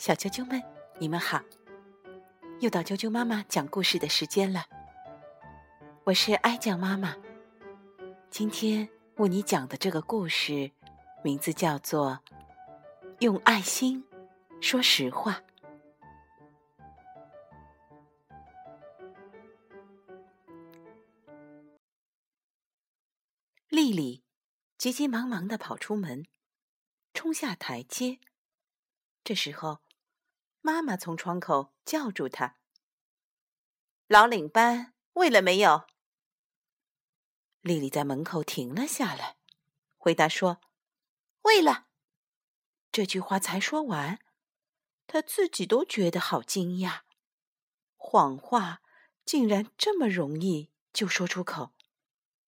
小啾啾们，你们好！又到啾啾妈妈讲故事的时间了。我是爱讲妈妈，今天为你讲的这个故事，名字叫做《用爱心说实话》。丽丽急急忙忙的跑出门，冲下台阶。这时候，妈妈从窗口叫住她：“老领班喂了没有？”丽丽在门口停了下来，回答说：“喂了。”这句话才说完，她自己都觉得好惊讶，谎话竟然这么容易就说出口，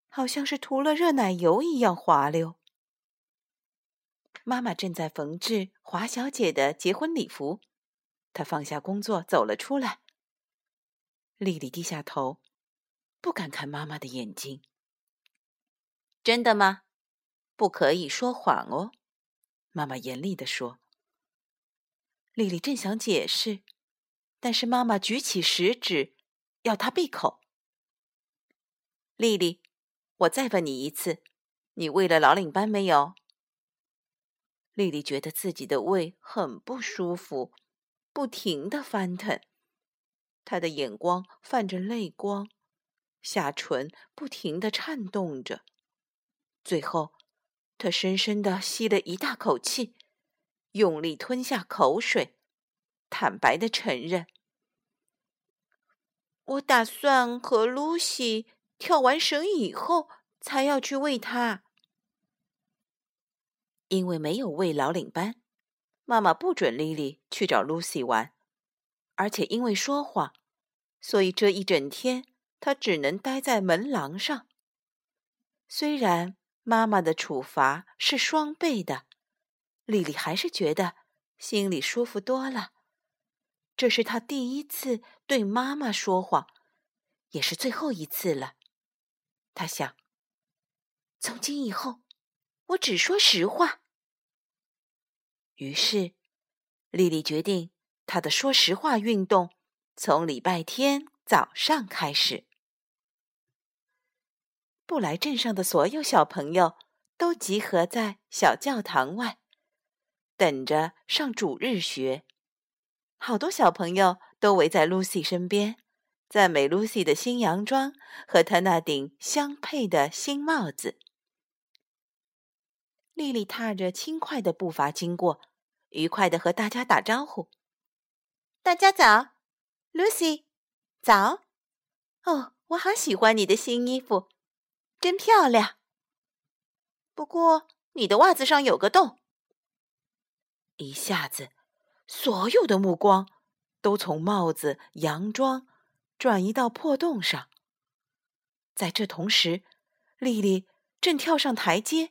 好像是涂了热奶油一样滑溜。妈妈正在缝制华小姐的结婚礼服，她放下工作走了出来。丽丽低下头，不敢看妈妈的眼睛。真的吗？不可以说谎哦，妈妈严厉地说。丽丽正想解释，但是妈妈举起食指，要她闭口。丽丽，我再问你一次，你喂了老领班没有？丽丽觉得自己的胃很不舒服，不停的翻腾，他的眼光泛着泪光，下唇不停的颤动着。最后，他深深的吸了一大口气，用力吞下口水，坦白的承认：“我打算和露西跳完绳以后，才要去喂它。”因为没有喂老领班，妈妈不准莉莉去找露西玩，而且因为说谎，所以这一整天她只能待在门廊上。虽然妈妈的处罚是双倍的，莉莉还是觉得心里舒服多了。这是她第一次对妈妈说谎，也是最后一次了。她想，从今以后，我只说实话。于是，丽丽决定她的说实话运动从礼拜天早上开始。布莱镇上的所有小朋友都集合在小教堂外，等着上主日学。好多小朋友都围在露西身边，赞美露西的新洋装和她那顶相配的新帽子。丽丽踏着轻快的步伐经过，愉快的和大家打招呼：“大家早，Lucy，早。哦，我好喜欢你的新衣服，真漂亮。不过你的袜子上有个洞。”一下子，所有的目光都从帽子、洋装转移到破洞上。在这同时，丽丽正跳上台阶。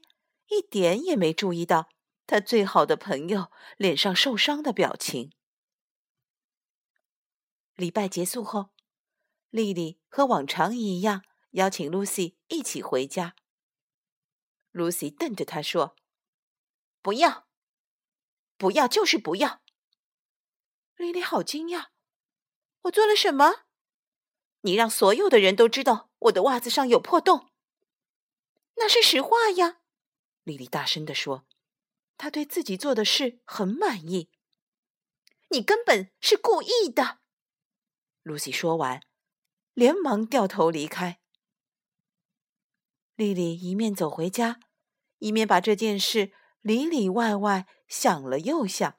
一点也没注意到他最好的朋友脸上受伤的表情。礼拜结束后，丽丽和往常一样邀请露西一起回家。露西瞪着他说：“不要，不要，就是不要。”丽丽好惊讶：“我做了什么？你让所有的人都知道我的袜子上有破洞？那是实话呀。”丽丽大声地说：“她对自己做的事很满意。”你根本是故意的。”露西说完，连忙掉头离开。丽丽一面走回家，一面把这件事里里外外想了又想，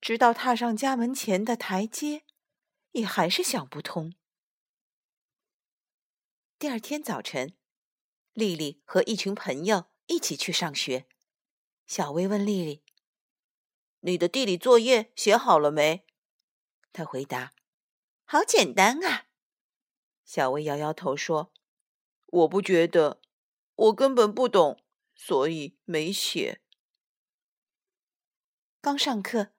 直到踏上家门前的台阶，也还是想不通。第二天早晨，丽丽和一群朋友。一起去上学。小薇问丽丽：“你的地理作业写好了没？”她回答：“好简单啊。”小薇摇摇头说：“我不觉得，我根本不懂，所以没写。”刚上课，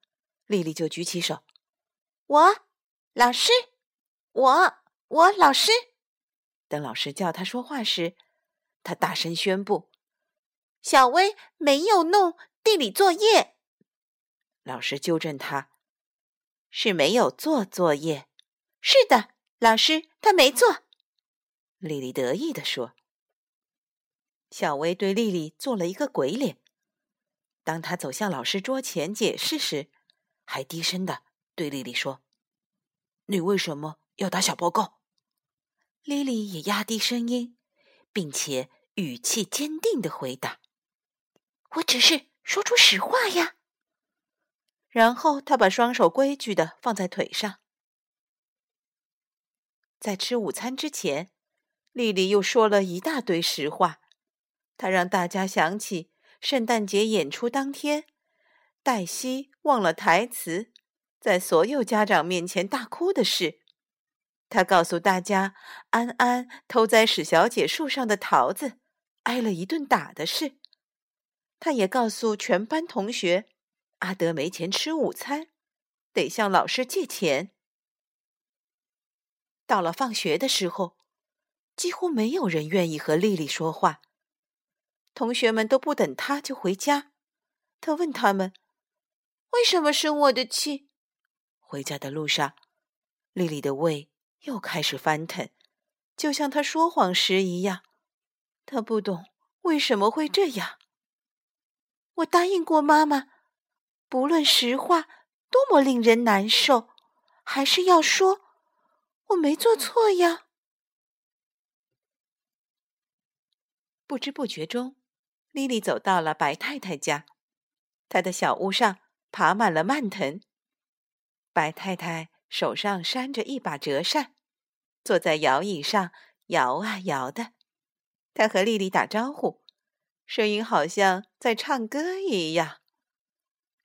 丽丽就举起手：“我，老师，我，我老师。”等老师叫她说话时，她大声宣布。小薇没有弄地理作业。老师纠正他：“是没有做作业。”“是的，老师，他没做。”丽丽得意地说。小薇对丽丽做了一个鬼脸。当她走向老师桌前解释时，还低声的对丽丽说：“你为什么要打小报告？”丽丽也压低声音，并且语气坚定的回答：“我只是说出实话呀。”然后他把双手规矩的放在腿上。在吃午餐之前，丽丽又说了一大堆实话。她让大家想起圣诞节演出当天，黛西忘了台词，在所有家长面前大哭的事。她告诉大家，安安偷摘史小姐树上的桃子，挨了一顿打的事。他也告诉全班同学，阿德没钱吃午餐，得向老师借钱。到了放学的时候，几乎没有人愿意和丽丽说话。同学们都不等他就回家。他问他们：“为什么生我的气？”回家的路上，丽丽的胃又开始翻腾，就像她说谎时一样。她不懂为什么会这样。我答应过妈妈，不论实话多么令人难受，还是要说。我没做错呀。不知不觉中。莉莉走到了白太太家，她的小屋上爬满了蔓藤。白太太手上扇着一把折扇，坐在摇椅上摇啊摇的。她和莉莉打招呼，声音好像在唱歌一样。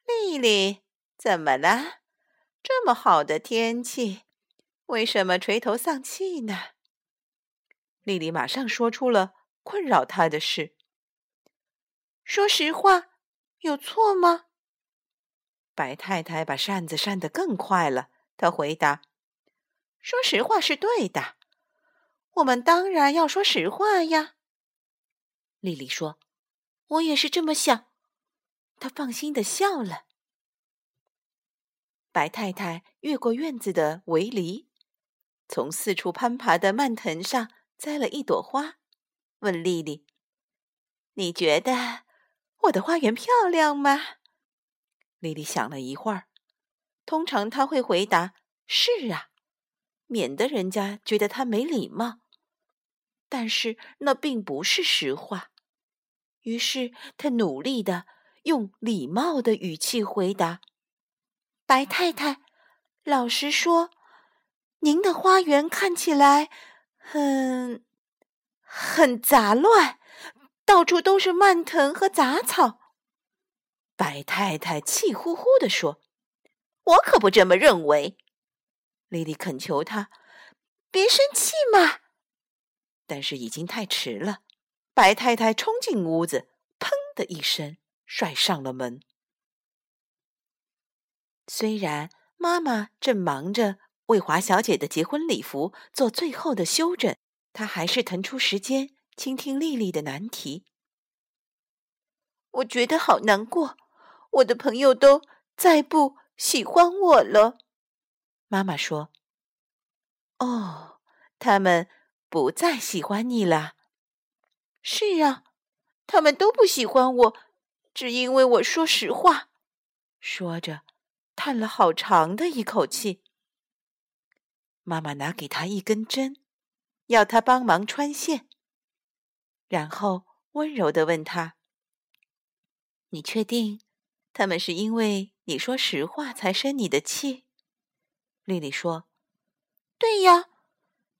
丽丽，怎么了？这么好的天气，为什么垂头丧气呢？丽丽马上说出了困扰她的事。说实话，有错吗？白太太把扇子扇得更快了。她回答：“说实话是对的，我们当然要说实话呀。”丽丽说：“我也是这么想。”他放心的笑了。白太太越过院子的围篱，从四处攀爬的蔓藤上摘了一朵花，问丽丽：“你觉得？”我的花园漂亮吗？丽丽想了一会儿，通常她会回答：“是啊”，免得人家觉得她没礼貌。但是那并不是实话。于是他努力的用礼貌的语气回答：“白太太，老实说，您的花园看起来很很杂乱。”到处都是蔓藤和杂草，白太太气呼呼地说：“我可不这么认为。”莉莉恳求她：“别生气嘛！”但是已经太迟了，白太太冲进屋子，砰的一声摔上了门。虽然妈妈正忙着为华小姐的结婚礼服做最后的修整，她还是腾出时间。倾听丽丽的难题，我觉得好难过。我的朋友都再不喜欢我了。妈妈说：“哦，他们不再喜欢你了。”是啊，他们都不喜欢我，只因为我说实话。说着，叹了好长的一口气。妈妈拿给他一根针，要他帮忙穿线。然后温柔的问他：“你确定他们是因为你说实话才生你的气？”丽丽说：“对呀。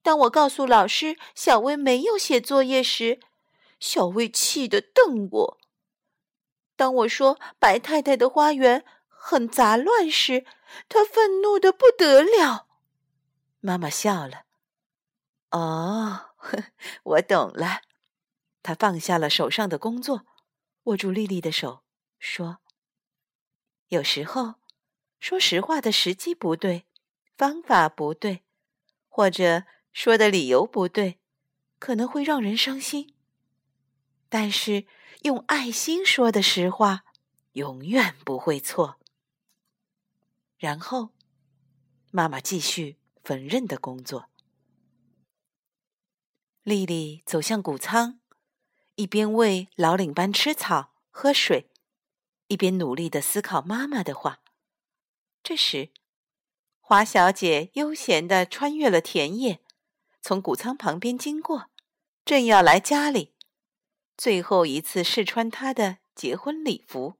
当我告诉老师小薇没有写作业时，小薇气得瞪我；当我说白太太的花园很杂乱时，她愤怒的不得了。”妈妈笑了：“哦，我懂了。”他放下了手上的工作，握住丽丽的手，说：“有时候，说实话的时机不对，方法不对，或者说的理由不对，可能会让人伤心。但是，用爱心说的实话，永远不会错。”然后，妈妈继续缝纫的工作。丽丽走向谷仓，一边喂老领班吃草、喝水，一边努力的思考妈妈的话。这时，花小姐悠闲的穿越了田野，从谷仓旁边经过，正要来家里，最后一次试穿她的结婚礼服。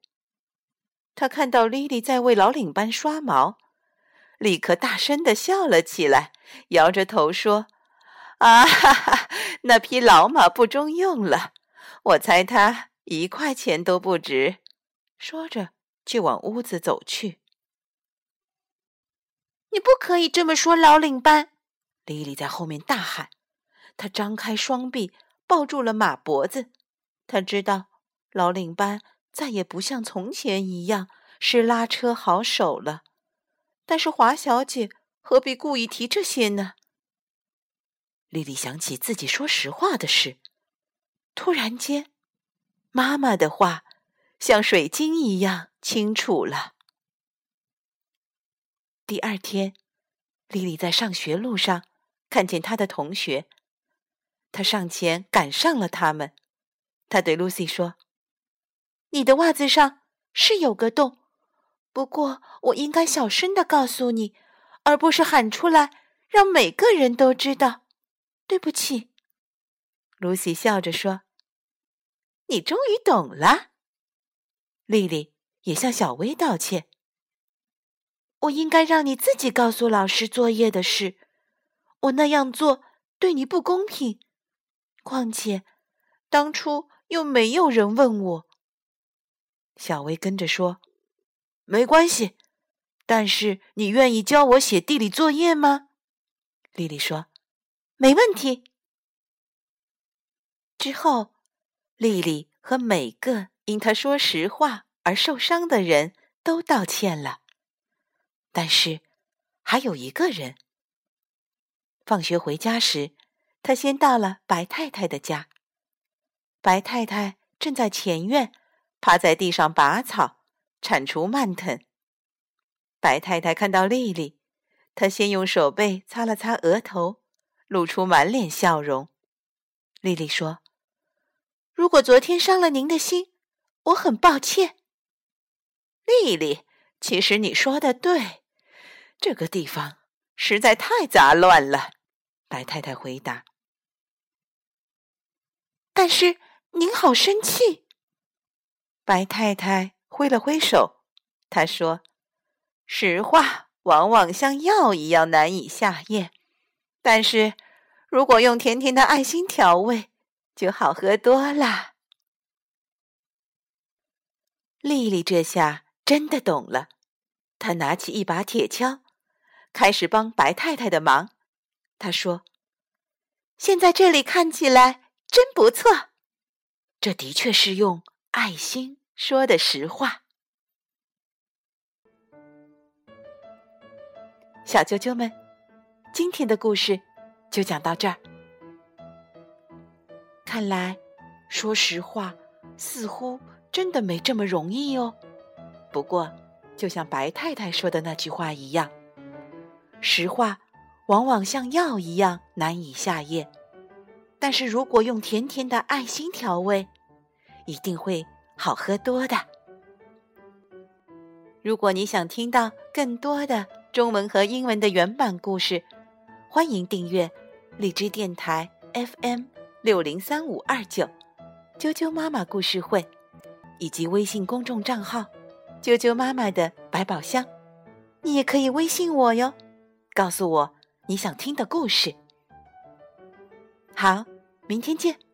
他看到莉莉在为老领班刷毛，立刻大声的笑了起来，摇着头说。啊哈哈！那匹老马不中用了，我猜它一块钱都不值。说着，就往屋子走去。你不可以这么说，老领班！莉莉在后面大喊。她张开双臂，抱住了马脖子。他知道老领班再也不像从前一样是拉车好手了。但是华小姐何必故意提这些呢？丽丽想起自己说实话的事，突然间，妈妈的话像水晶一样清楚了。第二天，丽丽在上学路上看见她的同学，她上前赶上了他们。他对露西说：“你的袜子上是有个洞，不过我应该小声的告诉你，而不是喊出来让每个人都知道。”对不起，露西笑着说：“你终于懂了。”丽丽也向小薇道歉：“我应该让你自己告诉老师作业的事，我那样做对你不公平。况且，当初又没有人问我。”小薇跟着说：“没关系，但是你愿意教我写地理作业吗？”丽丽说。没问题。之后，丽丽和每个因她说实话而受伤的人都道歉了。但是，还有一个人。放学回家时，他先到了白太太的家。白太太正在前院趴在地上拔草，铲除蔓藤。白太太看到丽丽，她先用手背擦了擦额头。露出满脸笑容，丽丽说：“如果昨天伤了您的心，我很抱歉。”丽丽，其实你说的对，这个地方实在太杂乱了。”白太太回答。“但是您好生气。”白太太挥了挥手，她说：“实话往往像药一样难以下咽。”但是，如果用甜甜的爱心调味，就好喝多了。丽丽这下真的懂了，她拿起一把铁锹，开始帮白太太的忙。她说：“现在这里看起来真不错。”这的确是用爱心说的实话。小啾啾们。今天的故事就讲到这儿。看来说实话似乎真的没这么容易哦。不过，就像白太太说的那句话一样，实话往往像药一样难以下咽。但是如果用甜甜的爱心调味，一定会好喝多的。如果你想听到更多的中文和英文的原版故事，欢迎订阅荔枝电台 FM 六零三五二九，啾啾妈妈故事会，以及微信公众账号“啾啾妈妈的百宝箱”。你也可以微信我哟，告诉我你想听的故事。好，明天见。